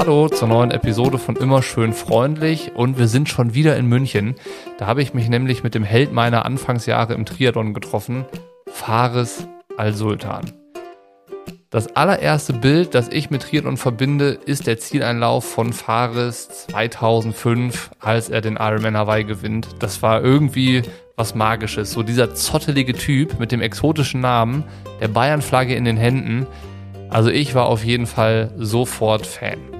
Hallo zur neuen Episode von Immer schön freundlich und wir sind schon wieder in München. Da habe ich mich nämlich mit dem Held meiner Anfangsjahre im Triathlon getroffen, Fares Al-Sultan. Das allererste Bild, das ich mit Triathlon verbinde, ist der Zieleinlauf von Fares 2005, als er den Ironman Hawaii gewinnt. Das war irgendwie was Magisches. So dieser zottelige Typ mit dem exotischen Namen, der Bayern-Flagge in den Händen. Also ich war auf jeden Fall sofort Fan.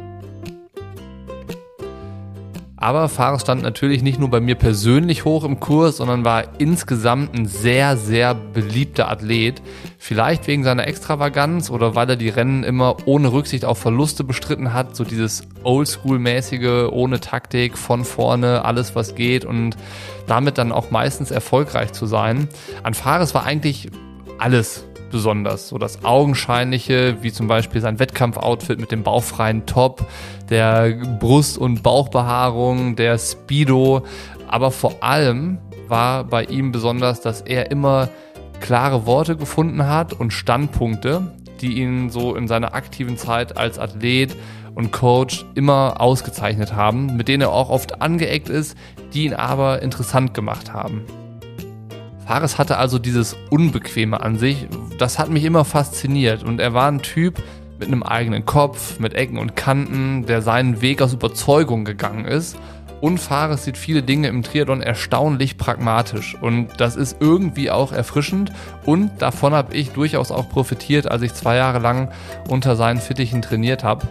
Aber Fares stand natürlich nicht nur bei mir persönlich hoch im Kurs, sondern war insgesamt ein sehr, sehr beliebter Athlet. Vielleicht wegen seiner Extravaganz oder weil er die Rennen immer ohne Rücksicht auf Verluste bestritten hat. So dieses Oldschool-mäßige, ohne Taktik, von vorne, alles was geht und damit dann auch meistens erfolgreich zu sein. An Fares war eigentlich alles besonders. So das Augenscheinliche, wie zum Beispiel sein Wettkampfoutfit mit dem bauchfreien Top, der Brust- und Bauchbehaarung, der Speedo. Aber vor allem war bei ihm besonders, dass er immer klare Worte gefunden hat und Standpunkte, die ihn so in seiner aktiven Zeit als Athlet und Coach immer ausgezeichnet haben, mit denen er auch oft angeeckt ist, die ihn aber interessant gemacht haben. Fares hatte also dieses Unbequeme an sich. Das hat mich immer fasziniert. Und er war ein Typ mit einem eigenen Kopf, mit Ecken und Kanten, der seinen Weg aus Überzeugung gegangen ist. Und Fares sieht viele Dinge im Triathlon erstaunlich pragmatisch. Und das ist irgendwie auch erfrischend. Und davon habe ich durchaus auch profitiert, als ich zwei Jahre lang unter seinen Fittichen trainiert habe.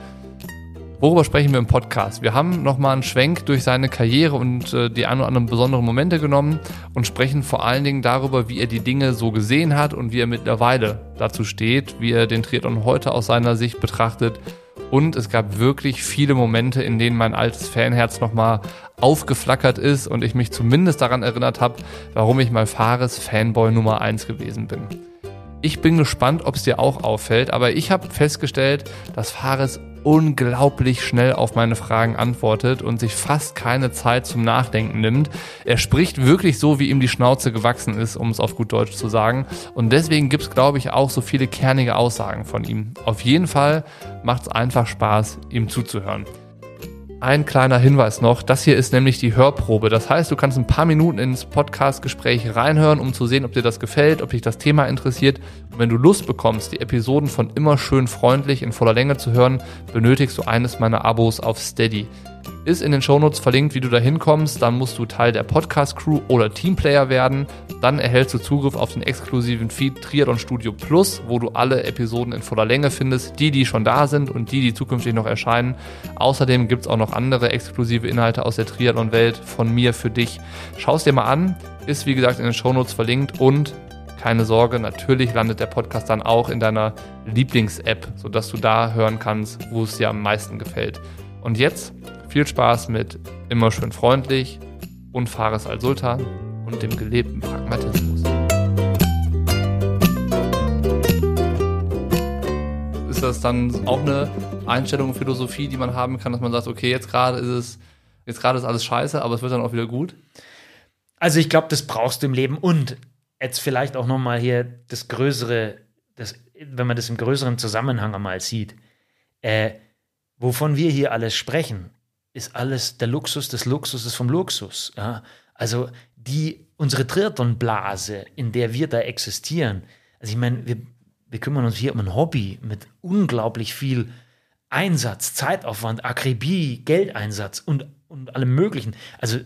Worüber sprechen wir im Podcast? Wir haben nochmal einen Schwenk durch seine Karriere und äh, die ein oder anderen besonderen Momente genommen und sprechen vor allen Dingen darüber, wie er die Dinge so gesehen hat und wie er mittlerweile dazu steht, wie er den Triathlon heute aus seiner Sicht betrachtet. Und es gab wirklich viele Momente, in denen mein altes Fanherz nochmal aufgeflackert ist und ich mich zumindest daran erinnert habe, warum ich mal Fares Fanboy Nummer 1 gewesen bin. Ich bin gespannt, ob es dir auch auffällt, aber ich habe festgestellt, dass Fares unglaublich schnell auf meine Fragen antwortet und sich fast keine Zeit zum Nachdenken nimmt. Er spricht wirklich so, wie ihm die Schnauze gewachsen ist, um es auf gut Deutsch zu sagen. Und deswegen gibt es, glaube ich, auch so viele kernige Aussagen von ihm. Auf jeden Fall macht es einfach Spaß, ihm zuzuhören. Ein kleiner Hinweis noch, das hier ist nämlich die Hörprobe. Das heißt, du kannst ein paar Minuten ins Podcast-Gespräch reinhören, um zu sehen, ob dir das gefällt, ob dich das Thema interessiert. Und wenn du Lust bekommst, die Episoden von immer schön freundlich in voller Länge zu hören, benötigst du eines meiner Abos auf Steady. Ist in den Shownotes verlinkt, wie du da hinkommst. Dann musst du Teil der Podcast-Crew oder Teamplayer werden. Dann erhältst du Zugriff auf den exklusiven Feed Triathlon Studio Plus, wo du alle Episoden in voller Länge findest. Die, die schon da sind und die, die zukünftig noch erscheinen. Außerdem gibt es auch noch andere exklusive Inhalte aus der Triathlon-Welt von mir für dich. Schau es dir mal an. Ist wie gesagt in den Shownotes verlinkt und keine Sorge, natürlich landet der Podcast dann auch in deiner Lieblings-App, sodass du da hören kannst, wo es dir am meisten gefällt. Und jetzt viel Spaß mit Immer schön freundlich und Fares al-Sultan und dem gelebten Pragmatismus. Ist das dann auch eine Einstellung, Philosophie, die man haben kann, dass man sagt, okay, jetzt gerade ist es, jetzt gerade ist alles scheiße, aber es wird dann auch wieder gut? Also ich glaube, das brauchst du im Leben und jetzt vielleicht auch noch mal hier das Größere, das, wenn man das im größeren Zusammenhang einmal sieht. Äh, wovon wir hier alles sprechen, ist alles der Luxus des Luxuses vom Luxus. Ja? Also die, unsere Triathlon-Blase, in der wir da existieren, also ich meine, wir, wir kümmern uns hier um ein Hobby mit unglaublich viel Einsatz, Zeitaufwand, Akribie, Geldeinsatz und, und allem Möglichen. Also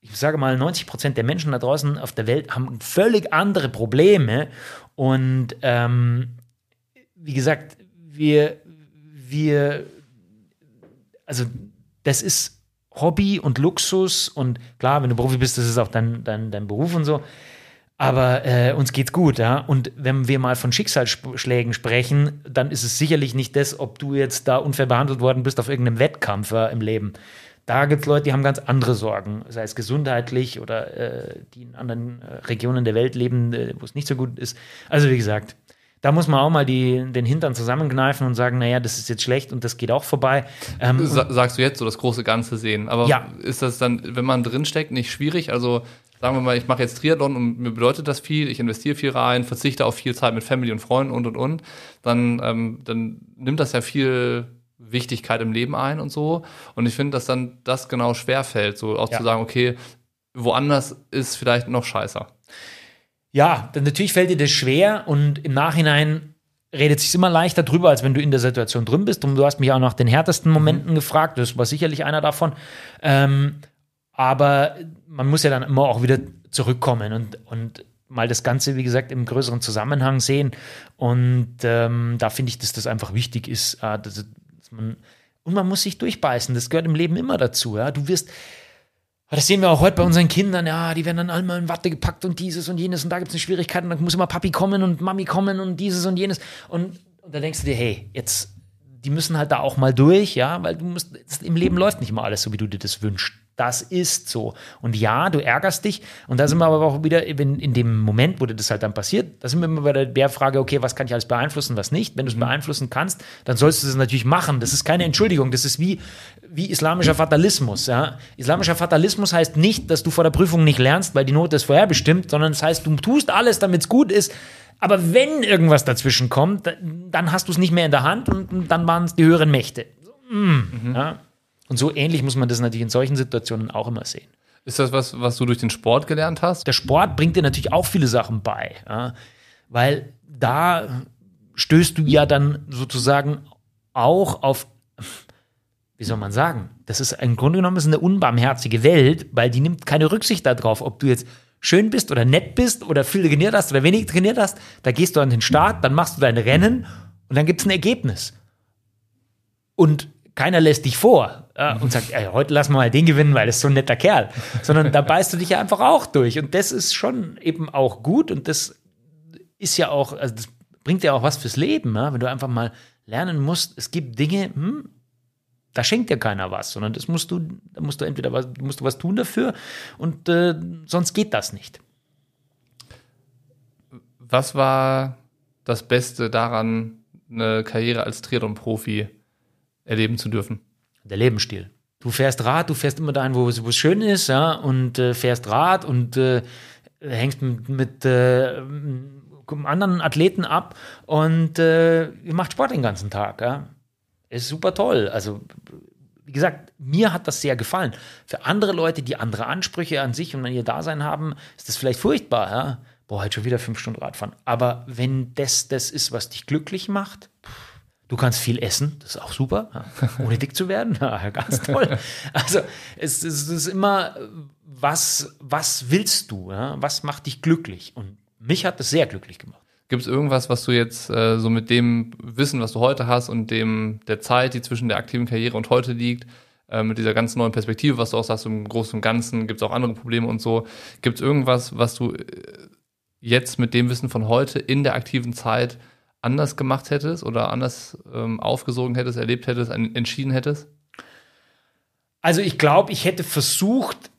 ich sage mal, 90 Prozent der Menschen da draußen auf der Welt haben völlig andere Probleme. Und ähm, wie gesagt, wir, wir, also das ist Hobby und Luxus und klar, wenn du Profi bist, das ist auch dein, dein, dein Beruf und so. Aber äh, uns geht's gut, ja. Und wenn wir mal von Schicksalsschlägen sprechen, dann ist es sicherlich nicht das, ob du jetzt da unfair behandelt worden bist auf irgendeinem Wettkampf äh, im Leben. Da gibt es Leute, die haben ganz andere Sorgen, sei es gesundheitlich oder äh, die in anderen äh, Regionen der Welt leben, äh, wo es nicht so gut ist. Also wie gesagt, da muss man auch mal die, den Hintern zusammenkneifen und sagen, naja, das ist jetzt schlecht und das geht auch vorbei. Ähm, Sagst du jetzt so das große Ganze sehen. Aber ja. ist das dann, wenn man drinsteckt, nicht schwierig? Also sagen wir mal, ich mache jetzt Triathlon und mir bedeutet das viel, ich investiere viel rein, verzichte auf viel Zeit mit Family und Freunden und und und, dann, ähm, dann nimmt das ja viel Wichtigkeit im Leben ein und so. Und ich finde, dass dann das genau schwerfällt, so auch Ja. zu sagen, okay, woanders ist vielleicht noch scheißer. Ja, dann natürlich fällt dir das schwer und im Nachhinein redet sich immer leichter drüber, als wenn du in der Situation drin bist. Und du hast mich auch nach den härtesten Momenten gefragt. Das war sicherlich einer davon. Ähm, aber man muss ja dann immer auch wieder zurückkommen und, und mal das Ganze, wie gesagt, im größeren Zusammenhang sehen. Und ähm, da finde ich, dass das einfach wichtig ist, äh, dass, dass man und man muss sich durchbeißen. Das gehört im Leben immer dazu. Ja? Du wirst aber Das sehen wir auch heute bei unseren Kindern, ja, die werden dann alle mal in Watte gepackt und dieses und jenes und da gibt es eine Schwierigkeit und dann muss immer Papi kommen und Mami kommen und dieses und jenes. Und, und da denkst du dir, hey, jetzt, die müssen halt da auch mal durch, ja, weil du musst, im Leben läuft nicht immer alles so, wie du dir das wünschst. Das ist so. Und ja, du ärgerst dich. Und da sind wir aber auch wieder in, in dem Moment, wo dir das halt dann passiert, da sind wir immer bei der, Frage, okay, was kann ich alles beeinflussen, was nicht? Wenn du es beeinflussen kannst, dann sollst du es natürlich machen. Das ist keine Entschuldigung. Das ist wie, wie islamischer Fatalismus. Ja? Islamischer Fatalismus heißt nicht, dass du vor der Prüfung nicht lernst, weil die Note ist vorherbestimmt, sondern es heißt, du tust alles, damit es gut ist. Aber wenn irgendwas dazwischen kommt, da- dann hast du es nicht mehr in der Hand und, dann waren es die höheren Mächte. Mm, ja? Und so ähnlich muss man das natürlich in solchen Situationen auch immer sehen. Ist das was, was du durch den Sport gelernt hast? Der Sport bringt dir natürlich auch viele Sachen bei, ja? weil da stößt du ja dann sozusagen auch auf, wie soll man sagen, das ist im Grunde genommen ist eine unbarmherzige Welt, weil die nimmt keine Rücksicht darauf, ob du jetzt schön bist oder nett bist oder viel trainiert hast oder wenig trainiert hast. Da gehst du an den Start, dann machst du dein Rennen und dann gibt es ein Ergebnis. Und keiner lässt dich vor ja, und sagt, ey, heute lassen wir mal den gewinnen, weil das ist so ein netter Kerl. Sondern da beißt du dich ja einfach auch durch. Und das ist schon eben auch gut und das ist ja auch, also das bringt ja auch was fürs Leben, ja? wenn du einfach mal lernen musst, es gibt Dinge, hm, da schenkt dir keiner was, sondern das musst du, da musst du entweder was, musst du was tun dafür und äh, sonst geht das nicht. Was war das Beste daran, eine Karriere als Triathlon-Profi erleben zu dürfen? Der Lebensstil. Du fährst Rad, du fährst immer dahin, wo es, schön ist, ja, und äh, fährst Rad und äh, hängst mit, mit äh, anderen Athleten ab und äh, ihr macht Sport den ganzen Tag, ja. Ist super toll. Also, wie gesagt, mir hat das sehr gefallen. Für andere Leute, die andere Ansprüche an sich und an ihr Dasein haben, ist das vielleicht furchtbar, ja. Boah, heute schon wieder fünf Stunden Radfahren. Aber wenn das das ist, was dich glücklich macht, Du kannst viel essen, das ist auch super, ohne dick zu werden, ja, ganz toll. Also es, es ist immer, was, was willst du, was macht dich glücklich? Und mich hat das sehr glücklich gemacht. Gibt es irgendwas, was du jetzt äh, so mit dem Wissen, was du heute hast und dem der Zeit, die zwischen der aktiven Karriere und heute liegt, äh, mit dieser ganz neuen Perspektive, was du auch sagst, im Großen und Ganzen, gibt es auch andere Probleme und so. Gibt es irgendwas, was du äh, jetzt mit dem Wissen von heute in der aktiven Zeit anders gemacht hättest oder anders ähm, aufgesogen hättest, erlebt hättest, en- entschieden hättest? Also ich glaube, ich hätte versucht,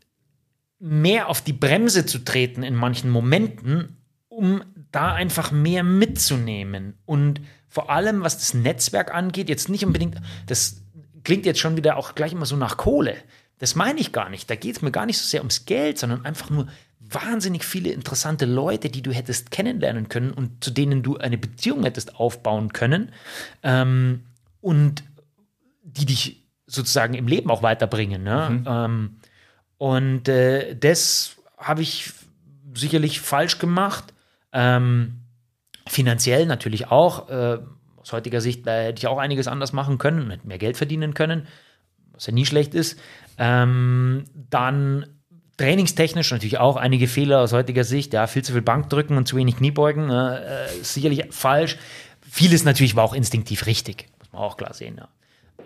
mehr auf die Bremse zu treten in manchen Momenten, um da einfach mehr mitzunehmen. Und vor allem, was das Netzwerk angeht, jetzt nicht unbedingt, das klingt jetzt schon wieder auch gleich immer so nach Kohle. Das meine ich gar nicht. Da geht es mir gar nicht so sehr ums Geld, sondern einfach nur wahnsinnig viele interessante Leute, die du hättest kennenlernen können und zu denen du eine Beziehung hättest aufbauen können ähm, und die dich sozusagen im Leben auch weiterbringen. Ne? Ähm, und äh, das habe ich sicherlich falsch gemacht. Ähm, finanziell natürlich auch. Äh, aus heutiger Sicht hätte ich auch einiges anders machen können und hätte mehr Geld verdienen können, was ja nie schlecht ist. Ähm, dann trainingstechnisch natürlich auch einige Fehler aus heutiger Sicht. Ja, viel zu viel Bankdrücken und zu wenig Kniebeugen. Äh, äh, sicherlich falsch. Vieles natürlich war auch instinktiv richtig, muss man auch klar sehen. Ja.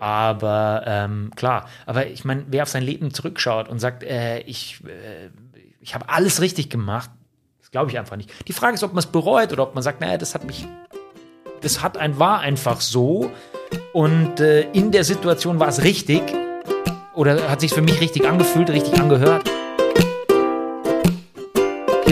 Aber ähm, klar, aber ich meine, wer auf sein Leben zurückschaut und sagt, äh, ich, äh, ich habe alles richtig gemacht, das glaube ich einfach nicht. Die Frage ist, ob man es bereut oder ob man sagt, naja, das hat mich, das hat ein, war einfach so und äh, in der Situation war es richtig oder hat sich für mich richtig angefühlt, richtig angehört.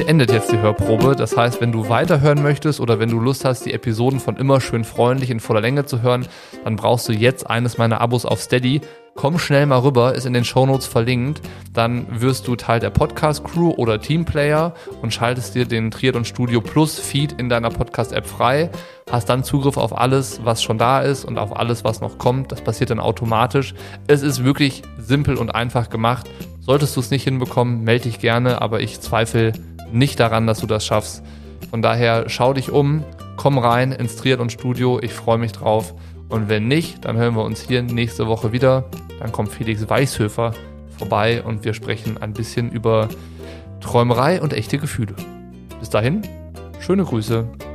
Hier endet jetzt die Hörprobe. Das heißt, wenn du weiterhören möchtest oder wenn du Lust hast, die Episoden von Immer schön freundlich in voller Länge zu hören, dann brauchst du jetzt eines meiner Abos auf Steady. komm schnell mal rüber, ist in den Shownotes verlinkt. Dann wirst du Teil der Podcast-Crew oder Teamplayer und schaltest dir den Triathlon Studio Plus Feed in deiner Podcast-App frei. Hast dann Zugriff auf alles, was schon da ist und auf alles, was noch kommt. Das passiert dann automatisch. Es ist wirklich simpel und einfach gemacht. Solltest du es nicht hinbekommen, melde dich gerne, aber ich zweifle nicht daran, dass du das schaffst. Von daher schau dich um, komm rein ins Triathlon Studio. Ich freue mich drauf. Und wenn nicht, dann hören wir uns hier nächste Woche wieder. Dann kommt Felix Weißhöfer vorbei und wir sprechen ein bisschen über Träumerei und echte Gefühle. Bis dahin, schöne Grüße.